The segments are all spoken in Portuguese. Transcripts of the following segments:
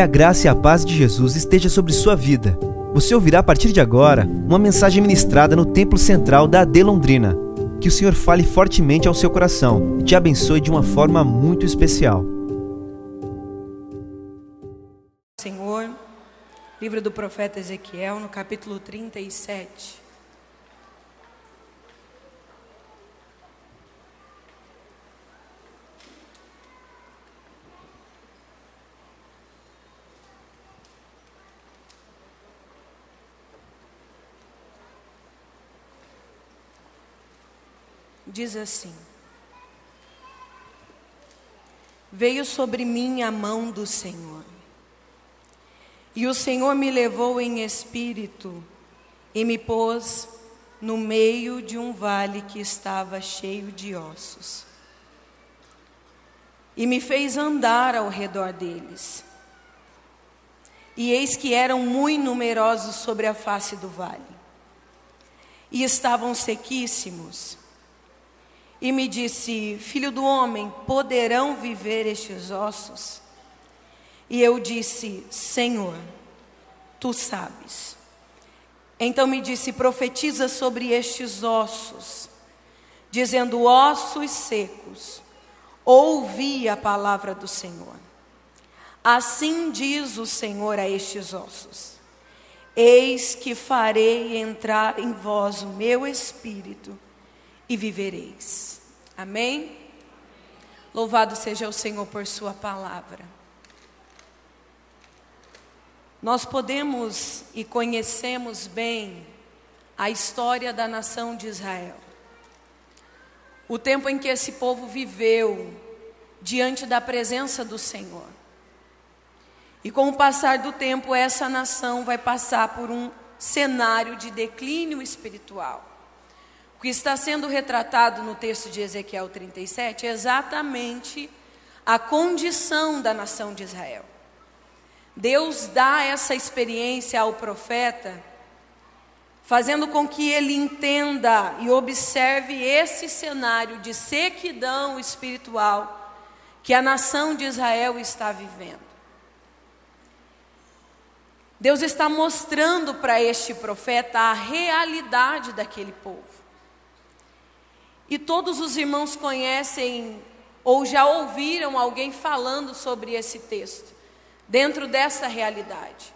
Que a graça e a paz de Jesus esteja sobre sua vida. Você ouvirá a partir de agora uma mensagem ministrada no Templo Central da AD Londrina. Que o Senhor fale fortemente ao seu coração e te abençoe de uma forma muito especial. Senhor, livro do profeta Ezequiel, no capítulo 37. Diz assim: Veio sobre mim a mão do Senhor, e o Senhor me levou em espírito e me pôs no meio de um vale que estava cheio de ossos, e me fez andar ao redor deles. E eis que eram muito numerosos sobre a face do vale, e estavam sequíssimos e me disse: Filho do homem, poderão viver estes ossos? E eu disse: Senhor, tu sabes. Então me disse: Profetiza sobre estes ossos, dizendo: Ossos secos, ouvi a palavra do Senhor. Assim diz o Senhor a estes ossos: Eis que farei entrar em vós o meu espírito e vivereis. Amém? Louvado seja o Senhor por Sua palavra. Nós podemos e conhecemos bem a história da nação de Israel. O tempo em que esse povo viveu diante da presença do Senhor. E com o passar do tempo, essa nação vai passar por um cenário de declínio espiritual. O que está sendo retratado no texto de Ezequiel 37 é exatamente a condição da nação de Israel. Deus dá essa experiência ao profeta, fazendo com que ele entenda e observe esse cenário de sequidão espiritual que a nação de Israel está vivendo. Deus está mostrando para este profeta a realidade daquele povo. E todos os irmãos conhecem ou já ouviram alguém falando sobre esse texto, dentro dessa realidade.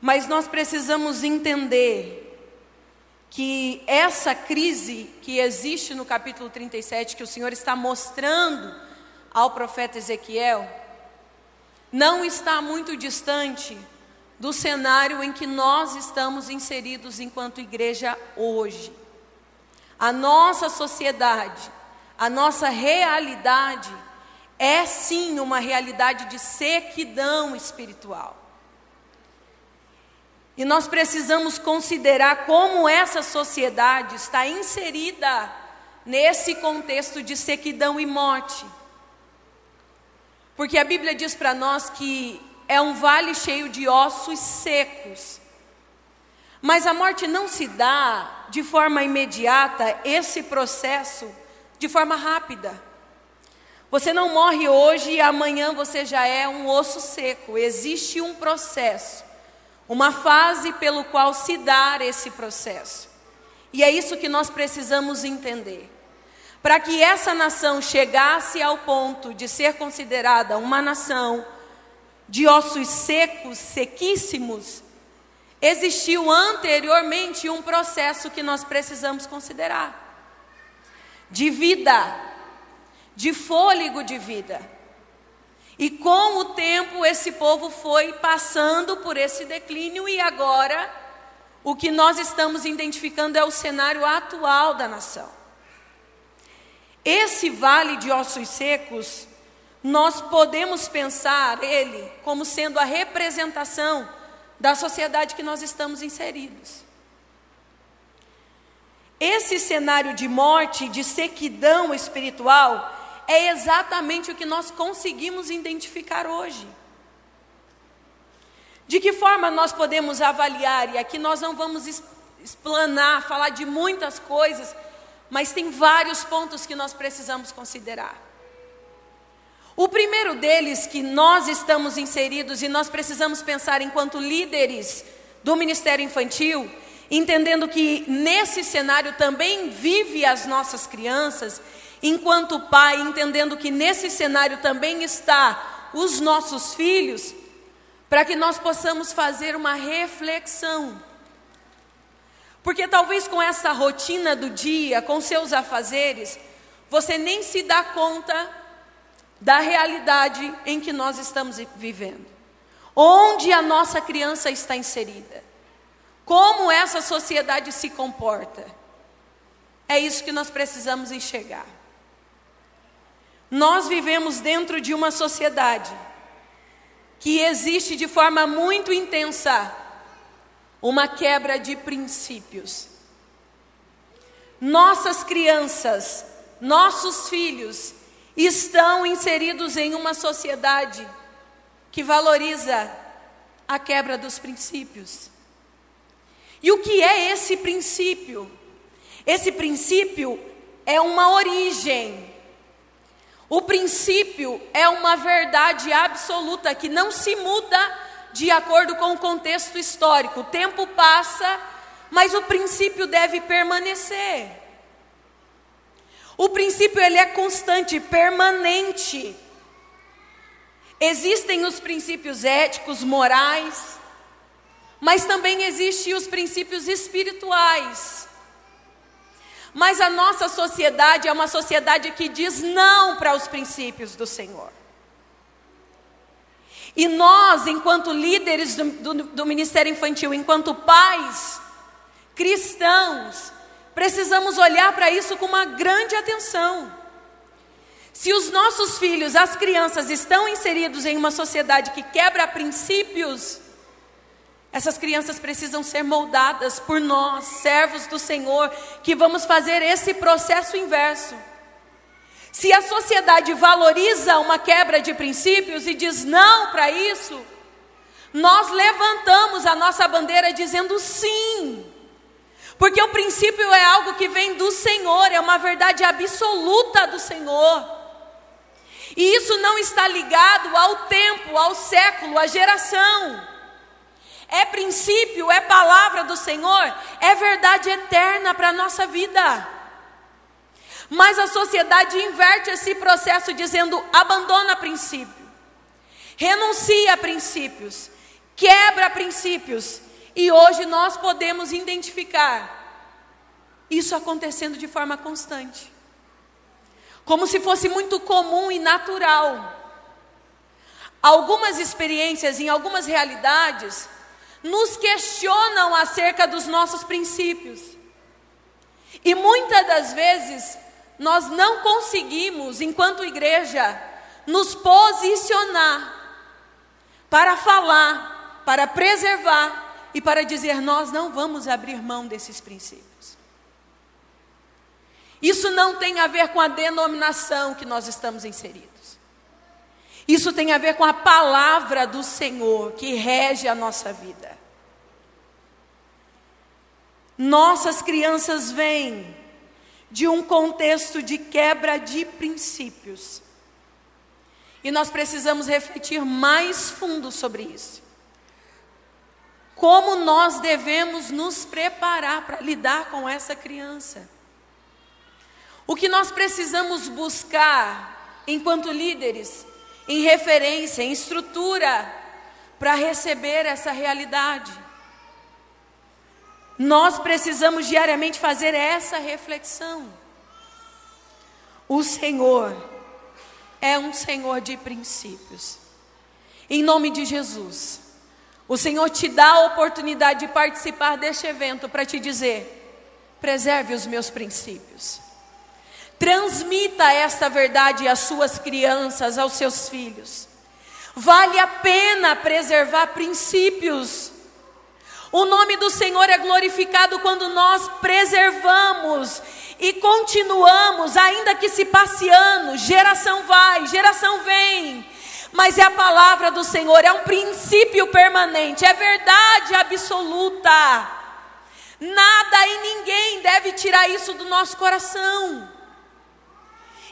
Mas nós precisamos entender que essa crise que existe no capítulo 37, que o Senhor está mostrando ao profeta Ezequiel, não está muito distante do cenário em que nós estamos inseridos enquanto igreja hoje. A nossa sociedade, a nossa realidade é sim uma realidade de sequidão espiritual. E nós precisamos considerar como essa sociedade está inserida nesse contexto de sequidão e morte. Porque a Bíblia diz para nós que é um vale cheio de ossos secos. Mas a morte não se dá de forma imediata, esse processo de forma rápida. Você não morre hoje e amanhã você já é um osso seco. Existe um processo, uma fase pelo qual se dá esse processo. E é isso que nós precisamos entender. Para que essa nação chegasse ao ponto de ser considerada uma nação de ossos secos, sequíssimos, existiu anteriormente um processo que nós precisamos considerar de vida, de fôlego de vida. E com o tempo esse povo foi passando por esse declínio e agora o que nós estamos identificando é o cenário atual da nação. Esse vale de ossos secos, nós podemos pensar ele como sendo a representação da sociedade que nós estamos inseridos. Esse cenário de morte, de sequidão espiritual, é exatamente o que nós conseguimos identificar hoje. De que forma nós podemos avaliar, e aqui nós não vamos explanar, falar de muitas coisas, mas tem vários pontos que nós precisamos considerar. O primeiro deles que nós estamos inseridos e nós precisamos pensar enquanto líderes do Ministério Infantil, entendendo que nesse cenário também vive as nossas crianças, enquanto pai, entendendo que nesse cenário também está os nossos filhos, para que nós possamos fazer uma reflexão. Porque talvez com essa rotina do dia, com seus afazeres, você nem se dá conta da realidade em que nós estamos vivendo. Onde a nossa criança está inserida. Como essa sociedade se comporta. É isso que nós precisamos enxergar. Nós vivemos dentro de uma sociedade que existe de forma muito intensa uma quebra de princípios. Nossas crianças, nossos filhos estão inseridos em uma sociedade que valoriza a quebra dos princípios. E o que é esse princípio? Esse princípio é uma origem. O princípio é uma verdade absoluta que não se muda de acordo com o contexto histórico. O tempo passa, mas o princípio deve permanecer. O princípio ele é constante, permanente. Existem os princípios éticos, morais, mas também existem os princípios espirituais. Mas a nossa sociedade é uma sociedade que diz não para os princípios do Senhor. E nós, enquanto líderes do, do, do Ministério Infantil, enquanto pais cristãos, precisamos olhar para isso com uma grande atenção. Se os nossos filhos, as crianças, estão inseridos em uma sociedade que quebra princípios, essas crianças precisam ser moldadas por nós, servos do Senhor, que vamos fazer esse processo inverso. Se a sociedade valoriza uma quebra de princípios e diz não para isso, nós levantamos a nossa bandeira dizendo sim. Porque o princípio é algo que vem do Senhor, é uma verdade absoluta do Senhor. E isso não está ligado ao tempo, ao século, à geração. É princípio, é palavra do Senhor, é verdade eterna para a nossa vida. Mas a sociedade inverte esse processo dizendo: abandona princípio, renuncia a princípios, quebra princípios e hoje nós podemos identificar isso acontecendo de forma constante. Como se fosse muito comum e natural. Algumas experiências em algumas realidades nos questionam acerca dos nossos princípios. E muitas das vezes nós não conseguimos, enquanto igreja, nos posicionar para falar, para preservar e para dizer: nós não vamos abrir mão desses princípios. Isso não tem a ver com a denominação que nós estamos inseridos. Isso tem a ver com a palavra do Senhor que rege a nossa vida. Nossas crianças vêm de um contexto de quebra de princípios. E nós precisamos refletir mais fundo sobre isso como nós devemos nos preparar para lidar com essa criança. O que nós precisamos buscar, enquanto líderes, em referência, em estrutura, para receber essa realidade. Nós precisamos diariamente fazer essa reflexão. O Senhor é um Senhor de princípios. Em nome de Jesus. O Senhor te dá a oportunidade de participar deste evento para te dizer: preserve os meus princípios. Transmita esta verdade às suas crianças, aos seus filhos. Vale a pena preservar princípios. O nome do Senhor é glorificado quando nós preservamos e continuamos, ainda que se passe geração vai, geração vem mas é a palavra do Senhor, é um princípio permanente, é verdade absoluta. Nada e ninguém deve tirar isso do nosso coração.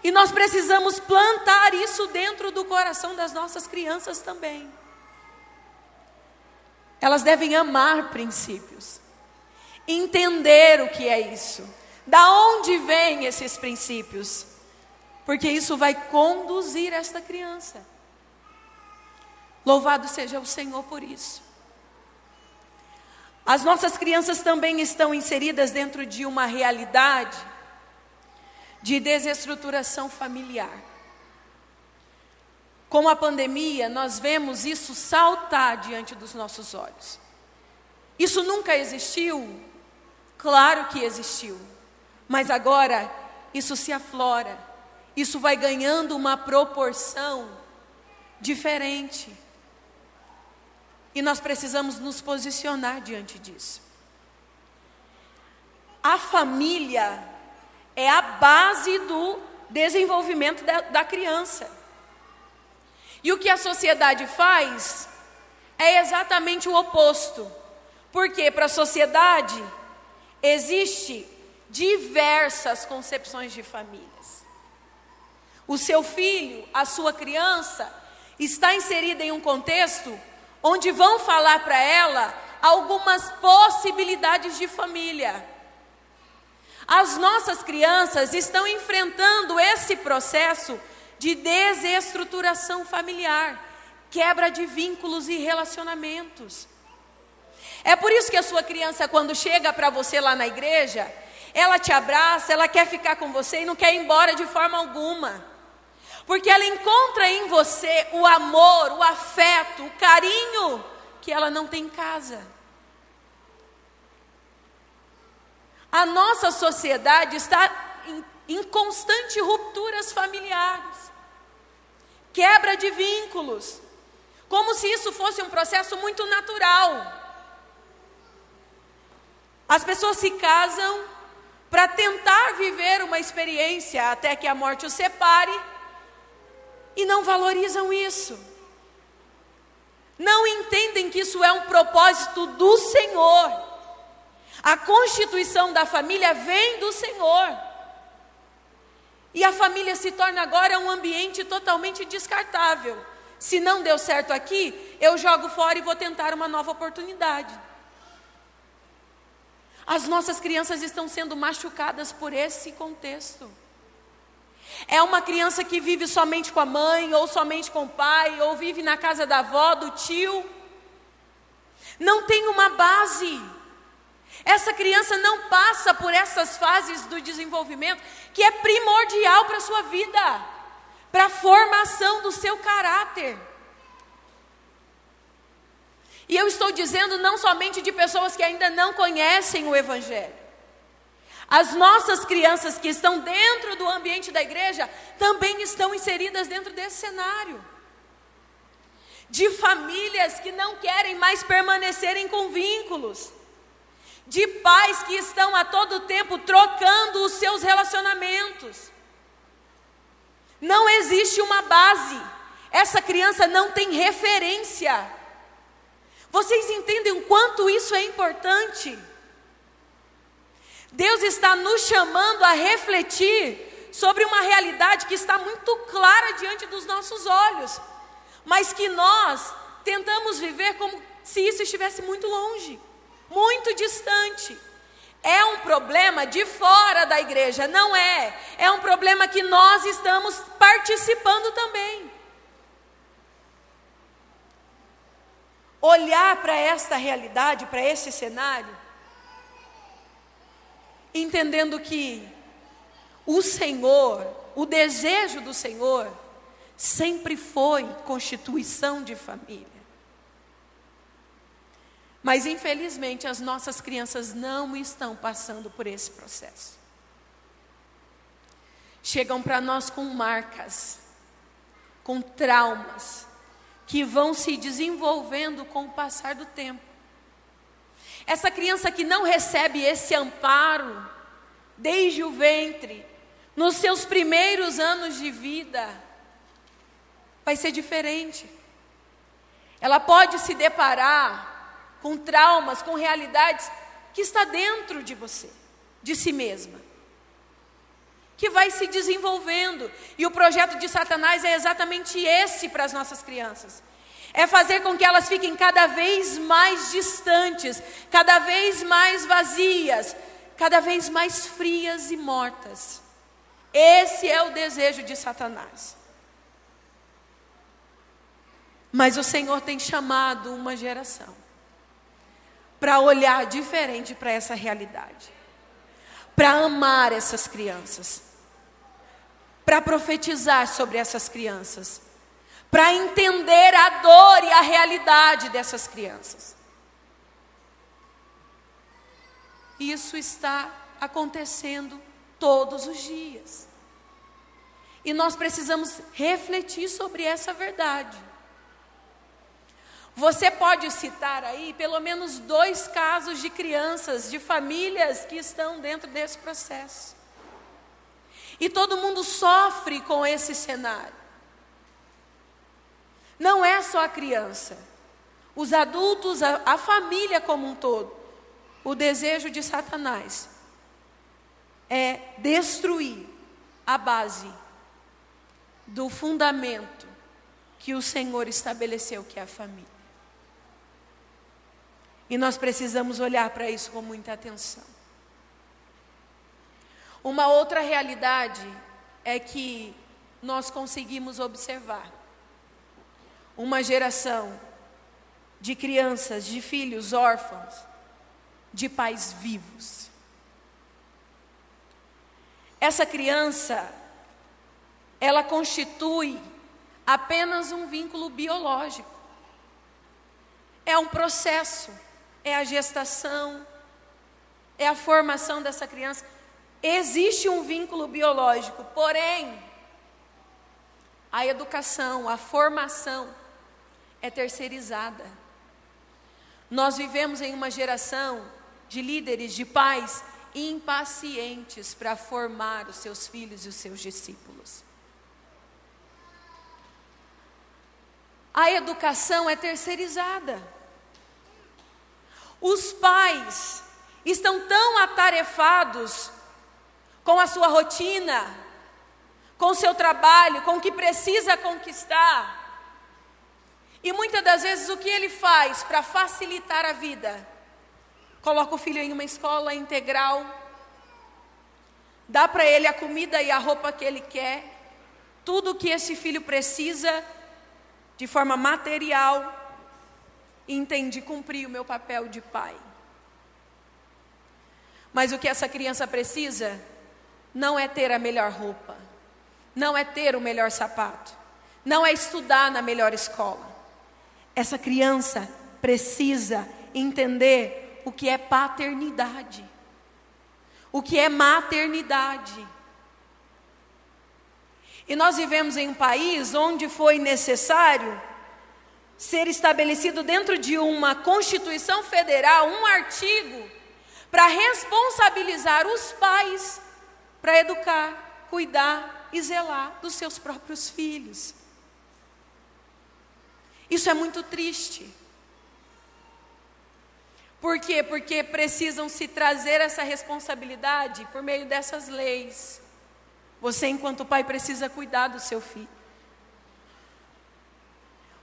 E nós precisamos plantar isso dentro do coração das nossas crianças também. Elas devem amar princípios, entender o que é isso, da onde vêm esses princípios, porque isso vai conduzir esta criança. Louvado seja o Senhor por isso. As nossas crianças também estão inseridas dentro de uma realidade de desestruturação familiar. Com a pandemia, nós vemos isso saltar diante dos nossos olhos. Isso nunca existiu? Claro que existiu. Mas agora isso se aflora. Isso vai ganhando uma proporção diferente. E nós precisamos nos posicionar diante disso. A família é a base do desenvolvimento da, da criança. E o que a sociedade faz é exatamente o oposto. Porque para a sociedade existe diversas concepções de famílias. O seu filho, a sua criança, está inserida em um contexto onde vão falar para ela algumas possibilidades de família. As nossas crianças estão enfrentando esse processo de desestruturação familiar, quebra de vínculos e relacionamentos. É por isso que a sua criança, quando chega para você lá na igreja, ela te abraça, ela quer ficar com você e não quer ir embora de forma alguma. Porque ela encontra em você o amor, o afeto, o carinho que ela não tem em casa. A nossa sociedade está em, em constante rupturas familiares, quebra de vínculos, como se isso fosse um processo muito natural. As pessoas se casam para tentar viver uma experiência até que a morte os separe e não valorizam isso. Não entendem que isso é um propósito do Senhor. A constituição da família vem do Senhor. E a família se torna agora um ambiente totalmente descartável. Se não deu certo aqui, eu jogo fora e vou tentar uma nova oportunidade. As nossas crianças estão sendo machucadas por esse contexto. É uma criança que vive somente com a mãe, ou somente com o pai, ou vive na casa da avó, do tio. Não tem uma base. Essa criança não passa por essas fases do desenvolvimento que é primordial para a sua vida, para a formação do seu caráter. E eu estou dizendo não somente de pessoas que ainda não conhecem o Evangelho. As nossas crianças que estão dentro do ambiente da igreja também estão inseridas dentro desse cenário. De famílias que não querem mais permanecerem com vínculos. De pais que estão a todo tempo trocando os seus relacionamentos. Não existe uma base. Essa criança não tem referência. Vocês entendem o quanto isso é importante? Deus está nos chamando a refletir sobre uma realidade que está muito clara diante dos nossos olhos, mas que nós tentamos viver como se isso estivesse muito longe, muito distante. É um problema de fora da igreja, não é. É um problema que nós estamos participando também. Olhar para esta realidade, para esse cenário, entendendo que o Senhor, o desejo do Senhor, sempre foi constituição de família. Mas infelizmente as nossas crianças não estão passando por esse processo. Chegam para nós com marcas, com traumas, que vão se desenvolvendo com o passar do tempo. Essa criança que não recebe esse amparo desde o ventre, nos seus primeiros anos de vida, vai ser diferente. Ela pode se deparar com traumas, com realidades que está dentro de você, de si mesma. que vai se desenvolvendo. E o projeto de Satanás é exatamente esse para as nossas crianças. É fazer com que elas fiquem cada vez mais distantes, cada vez mais vazias, cada vez mais frias e mortas. Esse é o desejo de Satanás. Mas o Senhor tem chamado uma geração para olhar diferente para essa realidade, para amar essas crianças, para profetizar sobre essas crianças, para entender a dor e a realidade dessas crianças. Isso está acontecendo todos os dias. E nós precisamos refletir sobre essa verdade. Você pode citar aí pelo menos dois casos de crianças, de famílias que estão dentro desse processo. E todo mundo sofre com esse cenário. Não é só a criança, os adultos, a, a família como um todo. O desejo de Satanás é destruir a base do fundamento que o Senhor estabeleceu, que é a família. E nós precisamos olhar para isso com muita atenção. Uma outra realidade é que nós conseguimos observar uma geração de crianças, de filhos órfãos, de pais vivos. Essa criança, ela constitui apenas um vínculo biológico. É um processo é a gestação, é a formação dessa criança. Existe um vínculo biológico, porém, a educação, a formação é terceirizada. Nós vivemos em uma geração de líderes, de pais impacientes para formar os seus filhos e os seus discípulos. A educação é terceirizada. Os pais estão tão atarefados com a sua rotina, com o seu trabalho, com o que precisa conquistar. E muitas das vezes o que ele faz para facilitar a vida? Coloca o filho em uma escola integral, dá para ele a comida e a roupa que ele quer, tudo o que esse filho precisa de forma material, e entendi cumprir o meu papel de pai. Mas o que essa criança precisa não é ter a melhor roupa, não é ter o melhor sapato, não é estudar na melhor escola. Essa criança precisa entender o que é paternidade, o que é maternidade. E nós vivemos em um país onde foi necessário ser estabelecido dentro de uma Constituição Federal um artigo para responsabilizar os pais para educar, cuidar e zelar dos seus próprios filhos. Isso é muito triste. Por quê? Porque precisam se trazer essa responsabilidade por meio dessas leis. Você, enquanto pai, precisa cuidar do seu filho.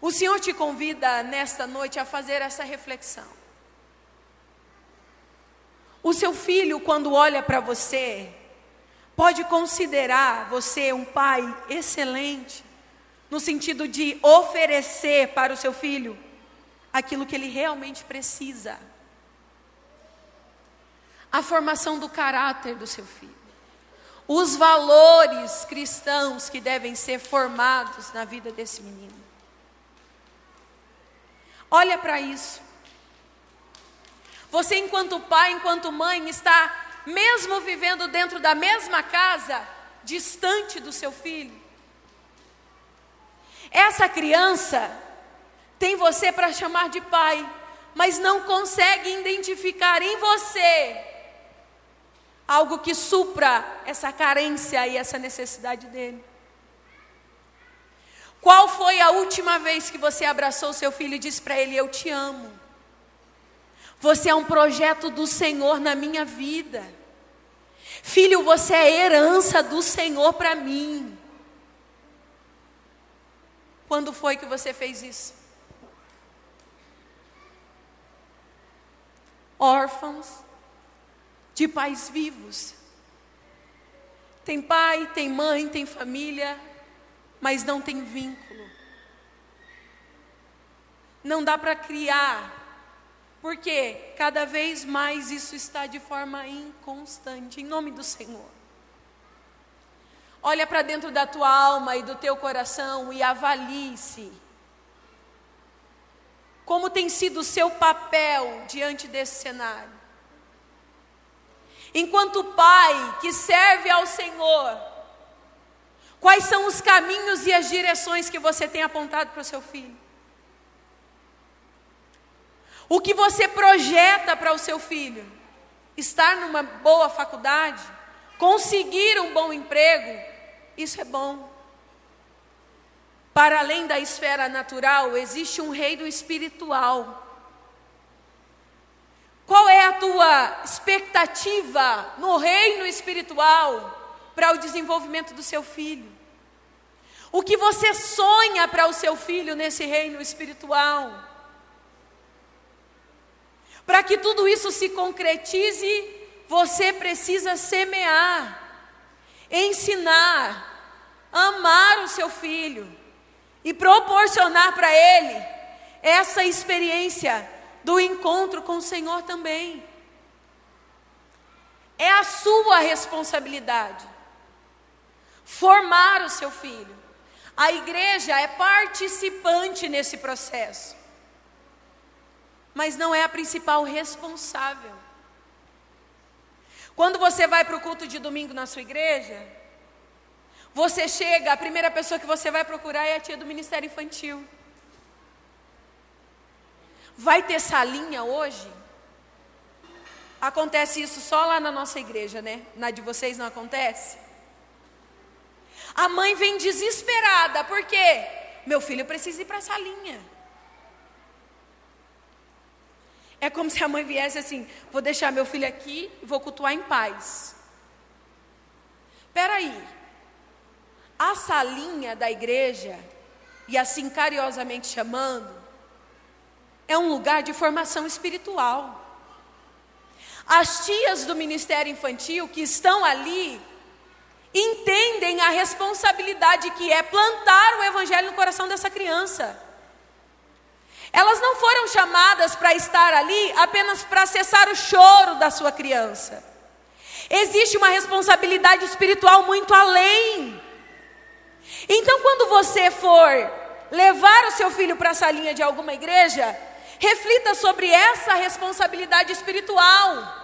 O Senhor te convida nesta noite a fazer essa reflexão. O seu filho, quando olha para você, pode considerar você um pai excelente, no sentido de oferecer para o seu filho aquilo que ele realmente precisa. A formação do caráter do seu filho. Os valores cristãos que devem ser formados na vida desse menino. Olha para isso. Você, enquanto pai, enquanto mãe, está mesmo vivendo dentro da mesma casa, distante do seu filho. Essa criança tem você para chamar de pai, mas não consegue identificar em você algo que supra essa carência e essa necessidade dele. Qual foi a última vez que você abraçou seu filho e disse para ele: Eu te amo? Você é um projeto do Senhor na minha vida. Filho, você é herança do Senhor para mim. Quando foi que você fez isso? Órfãos de pais vivos. Tem pai, tem mãe, tem família, mas não tem vínculo. Não dá para criar, porque cada vez mais isso está de forma inconstante, em nome do Senhor. Olha para dentro da tua alma e do teu coração e avalie-se. Como tem sido o seu papel diante desse cenário? Enquanto pai que serve ao Senhor, quais são os caminhos e as direções que você tem apontado para o seu filho? O que você projeta para o seu filho? Estar numa boa faculdade? Conseguir um bom emprego? Isso é bom. Para além da esfera natural, existe um reino espiritual. Qual é a tua expectativa no reino espiritual para o desenvolvimento do seu filho? O que você sonha para o seu filho nesse reino espiritual? Para que tudo isso se concretize, você precisa semear, ensinar, amar o seu filho e proporcionar para ele essa experiência do encontro com o Senhor também. É a sua responsabilidade formar o seu filho. A igreja é participante nesse processo mas não é a principal responsável. Quando você vai para o culto de domingo na sua igreja, você chega, a primeira pessoa que você vai procurar é a tia do Ministério Infantil. Vai ter salinha hoje? Acontece isso só lá na nossa igreja, né? Na de vocês não acontece? A mãe vem desesperada, porque meu filho precisa ir para a salinha. É como se a mãe viesse assim: vou deixar meu filho aqui e vou cultuar em paz. Espera aí. A salinha da igreja, e assim carinhosamente chamando, é um lugar de formação espiritual. As tias do ministério infantil que estão ali entendem a responsabilidade que é plantar o evangelho no coração dessa criança. Elas não foram chamadas para estar ali apenas para cessar o choro da sua criança. Existe uma responsabilidade espiritual muito além. Então, quando você for levar o seu filho para a salinha de alguma igreja, reflita sobre essa responsabilidade espiritual.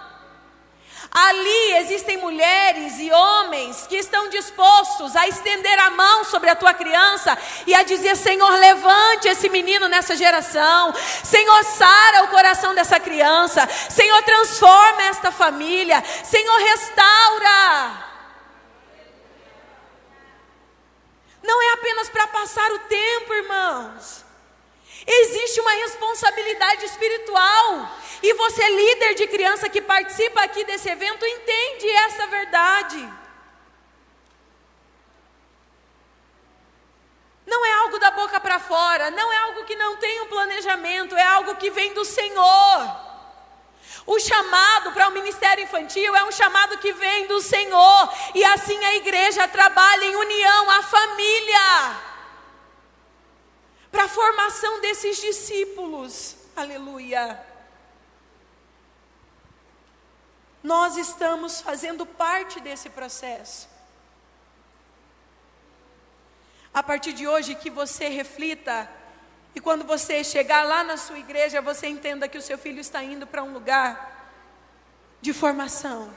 Ali existem mulheres e homens que estão dispostos a estender a mão sobre a tua criança e a dizer: Senhor, levante esse menino nessa geração. Senhor, sara o coração dessa criança. Senhor, transforma esta família. Senhor, restaura. Não é apenas para passar o tempo, irmãos. Existe uma responsabilidade espiritual. E você, líder de criança que participa aqui desse evento, entende essa verdade. Não é algo da boca para fora, não é algo que não tem um planejamento, é algo que vem do Senhor. O chamado para o ministério infantil é um chamado que vem do Senhor, e assim a igreja trabalha em união, a família para a formação desses discípulos. Aleluia. Nós estamos fazendo parte desse processo. A partir de hoje, que você reflita, e quando você chegar lá na sua igreja, você entenda que o seu filho está indo para um lugar de formação,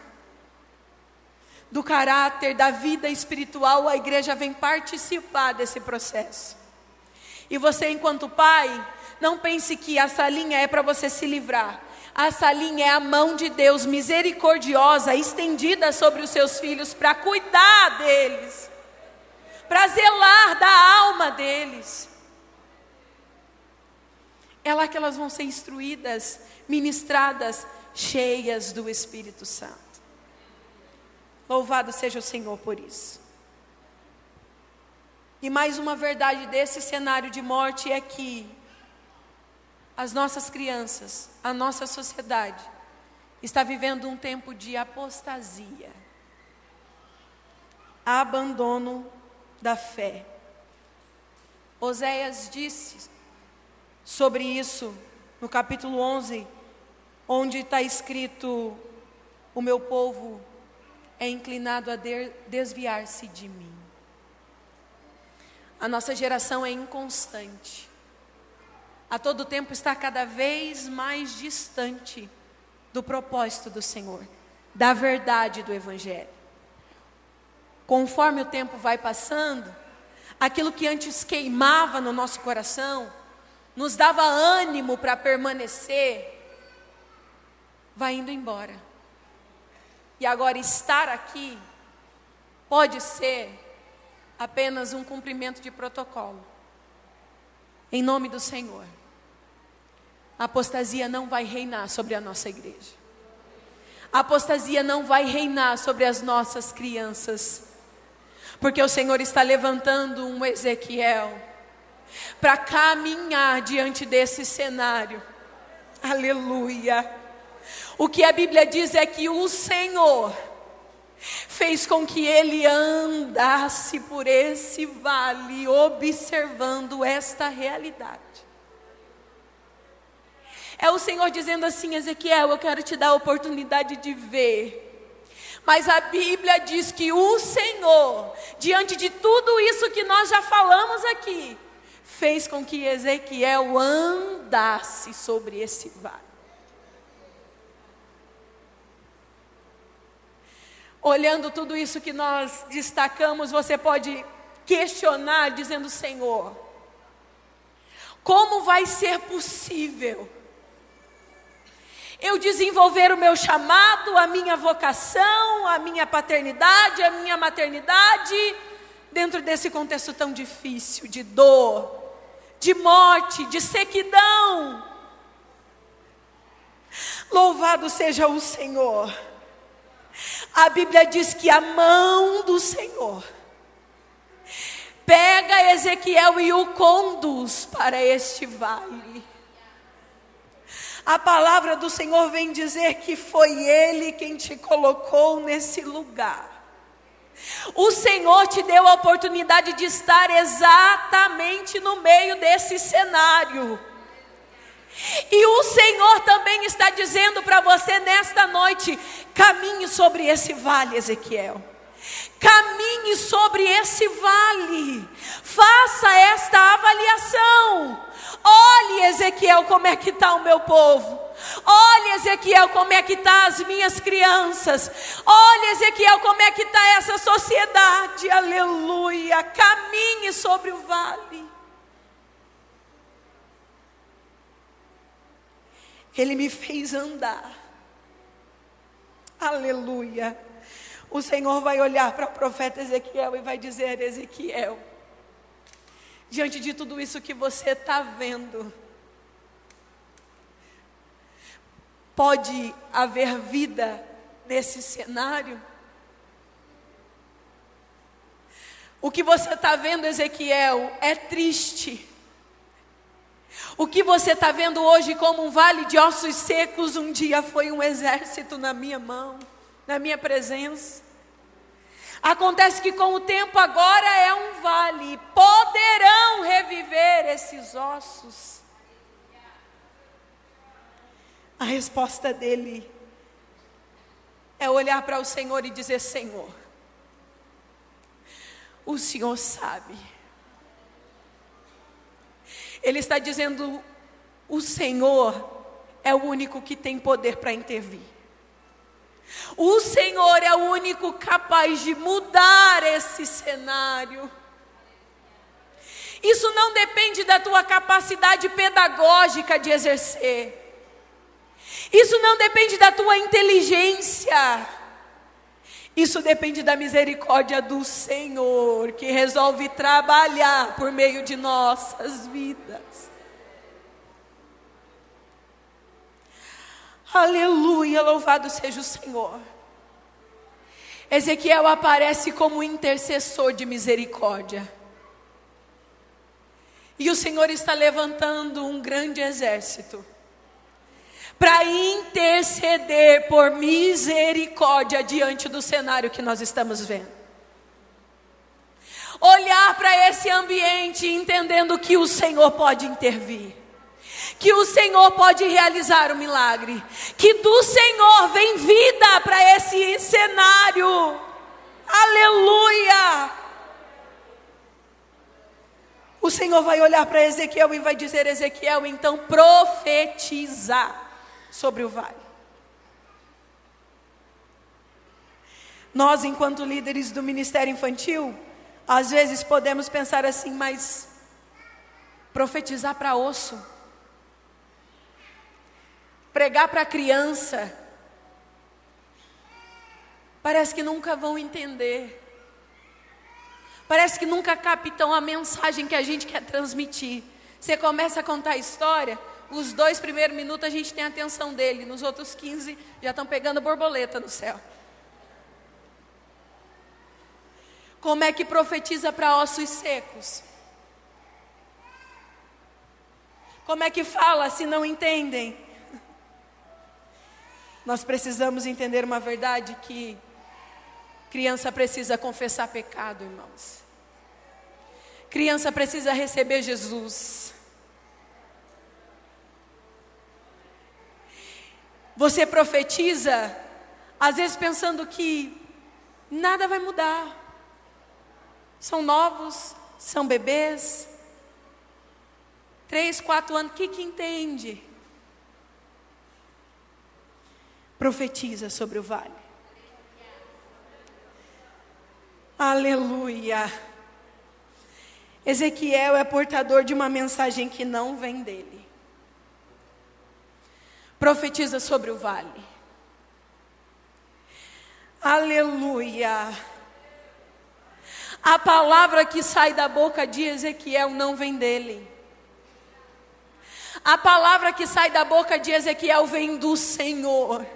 do caráter, da vida espiritual, a igreja vem participar desse processo. E você, enquanto pai, não pense que a salinha é para você se livrar. A salinha é a mão de Deus misericordiosa estendida sobre os seus filhos para cuidar deles, para zelar da alma deles. É lá que elas vão ser instruídas, ministradas, cheias do Espírito Santo. Louvado seja o Senhor por isso. E mais uma verdade desse cenário de morte é que as nossas crianças, a nossa sociedade, está vivendo um tempo de apostasia, abandono da fé. Oséias disse sobre isso no capítulo 11, onde está escrito: O meu povo é inclinado a desviar-se de mim. A nossa geração é inconstante. A todo tempo está cada vez mais distante do propósito do Senhor, da verdade do Evangelho. Conforme o tempo vai passando, aquilo que antes queimava no nosso coração, nos dava ânimo para permanecer, vai indo embora. E agora estar aqui pode ser apenas um cumprimento de protocolo. Em nome do Senhor. A apostasia não vai reinar sobre a nossa igreja. A apostasia não vai reinar sobre as nossas crianças. Porque o Senhor está levantando um Ezequiel para caminhar diante desse cenário. Aleluia. O que a Bíblia diz é que o Senhor fez com que ele andasse por esse vale, observando esta realidade. É o Senhor dizendo assim, Ezequiel, eu quero te dar a oportunidade de ver. Mas a Bíblia diz que o Senhor, diante de tudo isso que nós já falamos aqui, fez com que Ezequiel andasse sobre esse vale. Olhando tudo isso que nós destacamos, você pode questionar, dizendo: Senhor, como vai ser possível eu desenvolver o meu chamado, a minha vocação, a minha paternidade, a minha maternidade, dentro desse contexto tão difícil de dor, de morte, de sequidão. Louvado seja o Senhor. A Bíblia diz que a mão do Senhor pega Ezequiel e o conduz para este vale. A palavra do Senhor vem dizer que foi Ele quem te colocou nesse lugar. O Senhor te deu a oportunidade de estar exatamente no meio desse cenário. E o Senhor também está dizendo para você nesta noite: caminhe sobre esse vale, Ezequiel. Caminhe sobre esse vale. Faça esta avaliação. Olhe, Ezequiel, como é que está o meu povo. Olha, Ezequiel, como é que está as minhas crianças. Olha, Ezequiel, como é que está essa sociedade. Aleluia. Caminhe sobre o vale. Ele me fez andar. Aleluia. O Senhor vai olhar para o profeta Ezequiel e vai dizer: Ezequiel, diante de tudo isso que você está vendo, Pode haver vida nesse cenário? O que você está vendo, Ezequiel, é triste. O que você está vendo hoje como um vale de ossos secos, um dia foi um exército na minha mão, na minha presença. Acontece que com o tempo agora é um vale, poderão reviver esses ossos. A resposta dele é olhar para o Senhor e dizer: Senhor, o Senhor sabe. Ele está dizendo: o Senhor é o único que tem poder para intervir. O Senhor é o único capaz de mudar esse cenário. Isso não depende da tua capacidade pedagógica de exercer. Isso não depende da tua inteligência. Isso depende da misericórdia do Senhor, que resolve trabalhar por meio de nossas vidas. Aleluia, louvado seja o Senhor. Ezequiel aparece como intercessor de misericórdia. E o Senhor está levantando um grande exército para interceder por misericórdia diante do cenário que nós estamos vendo. Olhar para esse ambiente entendendo que o Senhor pode intervir que o Senhor pode realizar o milagre, que do Senhor vem vida para esse cenário. Aleluia! O Senhor vai olhar para Ezequiel e vai dizer: Ezequiel, então profetiza sobre o vale. Nós, enquanto líderes do ministério infantil, às vezes podemos pensar assim, mas profetizar para osso, pregar para criança, parece que nunca vão entender. Parece que nunca captam a mensagem que a gente quer transmitir. Você começa a contar a história, os dois primeiros minutos a gente tem a atenção dele, nos outros 15 já estão pegando borboleta no céu. Como é que profetiza para ossos secos? Como é que fala se não entendem? Nós precisamos entender uma verdade que criança precisa confessar pecado, irmãos. Criança precisa receber Jesus. Você profetiza, às vezes pensando que nada vai mudar. São novos, são bebês. Três, quatro anos, o que, que entende? Profetiza sobre o vale. Aleluia. Ezequiel é portador de uma mensagem que não vem dele profetiza sobre o vale. Aleluia. A palavra que sai da boca de Ezequiel não vem dele. A palavra que sai da boca de Ezequiel vem do Senhor.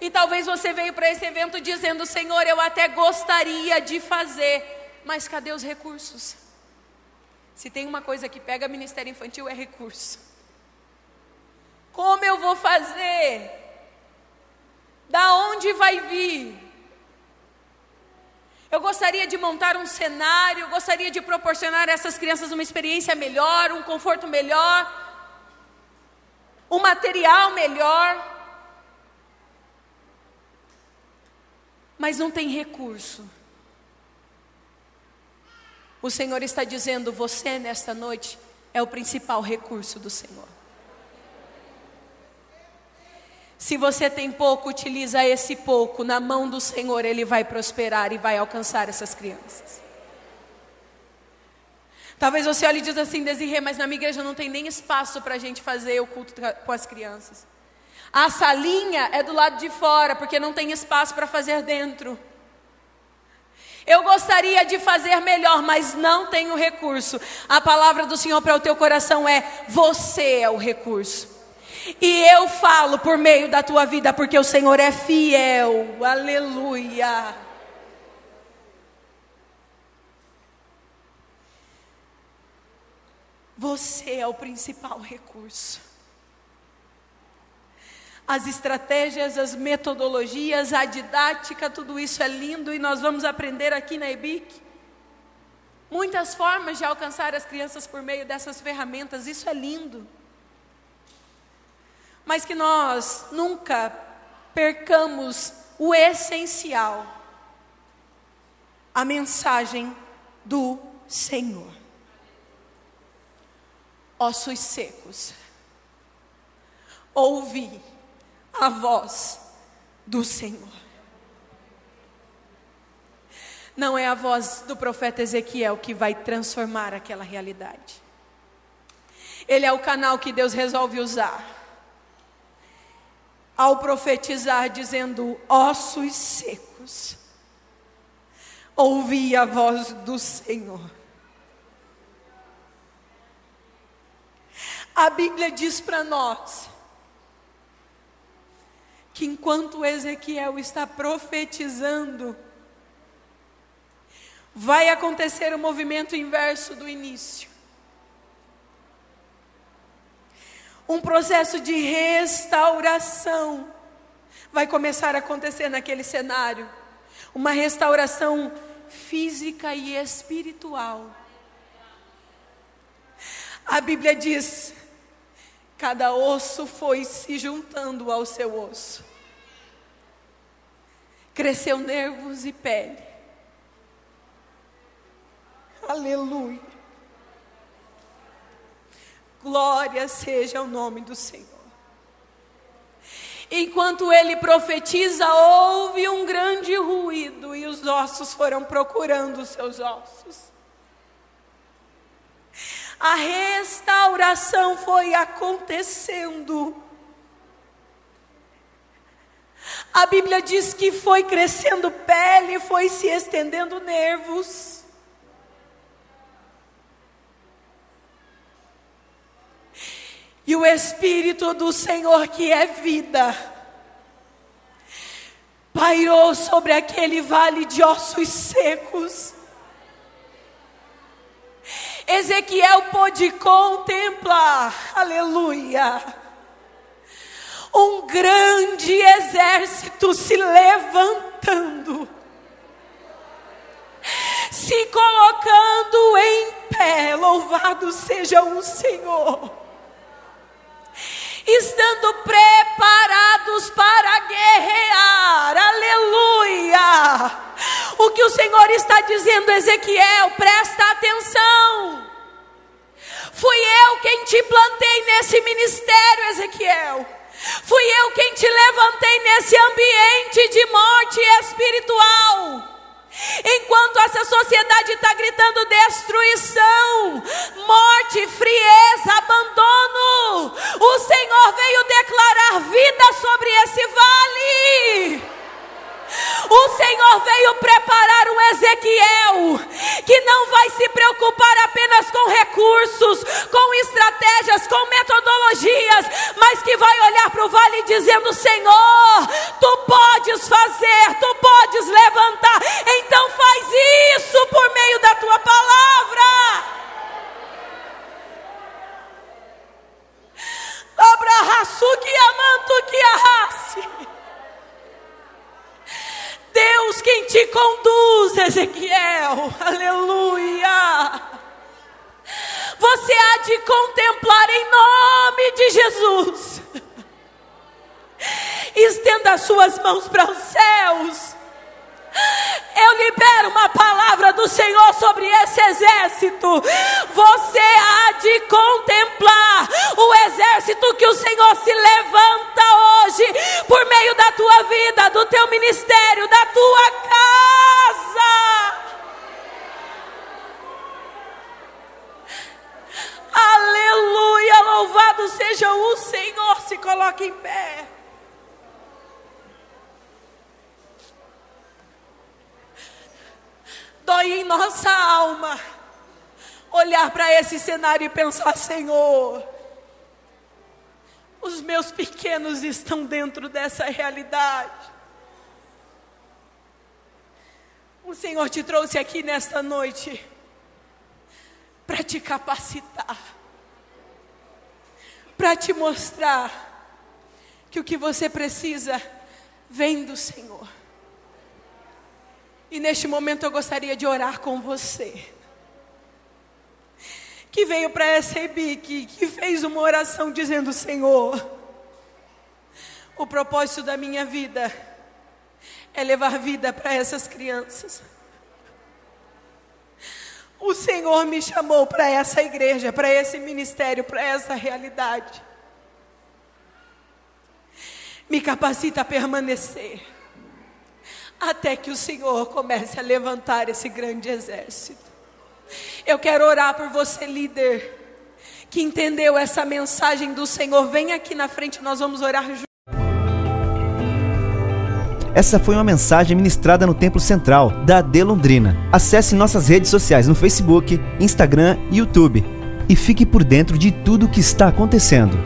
E talvez você veio para esse evento dizendo: Senhor, eu até gostaria de fazer, mas cadê os recursos? Se tem uma coisa que pega ministério infantil é recurso. Como eu vou fazer? Da onde vai vir? Eu gostaria de montar um cenário, gostaria de proporcionar a essas crianças uma experiência melhor, um conforto melhor, um material melhor. Mas não tem recurso. O Senhor está dizendo: você nesta noite é o principal recurso do Senhor. Se você tem pouco, utiliza esse pouco. Na mão do Senhor, Ele vai prosperar e vai alcançar essas crianças. Talvez você olhe e diz assim, Desirê, mas na minha igreja não tem nem espaço para a gente fazer o culto com as crianças. A salinha é do lado de fora, porque não tem espaço para fazer dentro. Eu gostaria de fazer melhor, mas não tenho recurso. A palavra do Senhor para o teu coração é: você é o recurso. E eu falo por meio da tua vida, porque o Senhor é fiel. Aleluia. Você é o principal recurso. As estratégias, as metodologias, a didática, tudo isso é lindo e nós vamos aprender aqui na EBIC. Muitas formas de alcançar as crianças por meio dessas ferramentas, isso é lindo mas que nós nunca percamos o essencial, a mensagem do Senhor. Ossos secos, ouvi a voz do Senhor. Não é a voz do profeta Ezequiel que vai transformar aquela realidade. Ele é o canal que Deus resolve usar ao profetizar, dizendo: ossos secos, ouvi a voz do Senhor. A Bíblia diz para nós que enquanto Ezequiel está profetizando, vai acontecer o movimento inverso do início. Um processo de restauração vai começar a acontecer naquele cenário. Uma restauração física e espiritual. A Bíblia diz: cada osso foi se juntando ao seu osso, cresceu nervos e pele. Aleluia. Glória seja o nome do Senhor. Enquanto ele profetiza, houve um grande ruído e os ossos foram procurando os seus ossos. A restauração foi acontecendo. A Bíblia diz que foi crescendo pele, foi se estendendo nervos. E o Espírito do Senhor, que é vida, pairou sobre aquele vale de ossos secos. Ezequiel pôde contemplar, aleluia, um grande exército se levantando, se colocando em pé, louvado seja o Senhor estando preparados para guerrear. Aleluia! O que o Senhor está dizendo, Ezequiel, presta atenção. Fui eu quem te plantei nesse ministério, Ezequiel. Fui eu quem te levantei nesse ambiente de morte espiritual. Enquanto essa sociedade está gritando destruição, morte, frieza, abandono, o Senhor veio declarar vida sobre esse vale. O Senhor veio preparar um Ezequiel que não vai se preocupar apenas com recursos, com estratégias, com metodologias, mas que vai olhar para o vale dizendo: Senhor, tu podes fazer, tu mãos para os céus. Eu libero uma palavra do Senhor sobre esse exército. Você há de contemplar o exército que o Senhor se levanta hoje por meio da tua vida, do teu ministério, da tua casa. Aleluia, louvado seja o Senhor. Se coloque em pé. Dói em nossa alma olhar para esse cenário e pensar: Senhor, os meus pequenos estão dentro dessa realidade. O Senhor te trouxe aqui nesta noite para te capacitar, para te mostrar que o que você precisa vem do Senhor. E neste momento eu gostaria de orar com você. Que veio para essa EBIC, que fez uma oração dizendo: Senhor, o propósito da minha vida é levar vida para essas crianças. O Senhor me chamou para essa igreja, para esse ministério, para essa realidade. Me capacita a permanecer até que o Senhor comece a levantar esse grande exército. Eu quero orar por você, líder, que entendeu essa mensagem do Senhor. Vem aqui na frente, nós vamos orar juntos. Essa foi uma mensagem ministrada no Templo Central da AD Londrina. Acesse nossas redes sociais no Facebook, Instagram e YouTube e fique por dentro de tudo o que está acontecendo.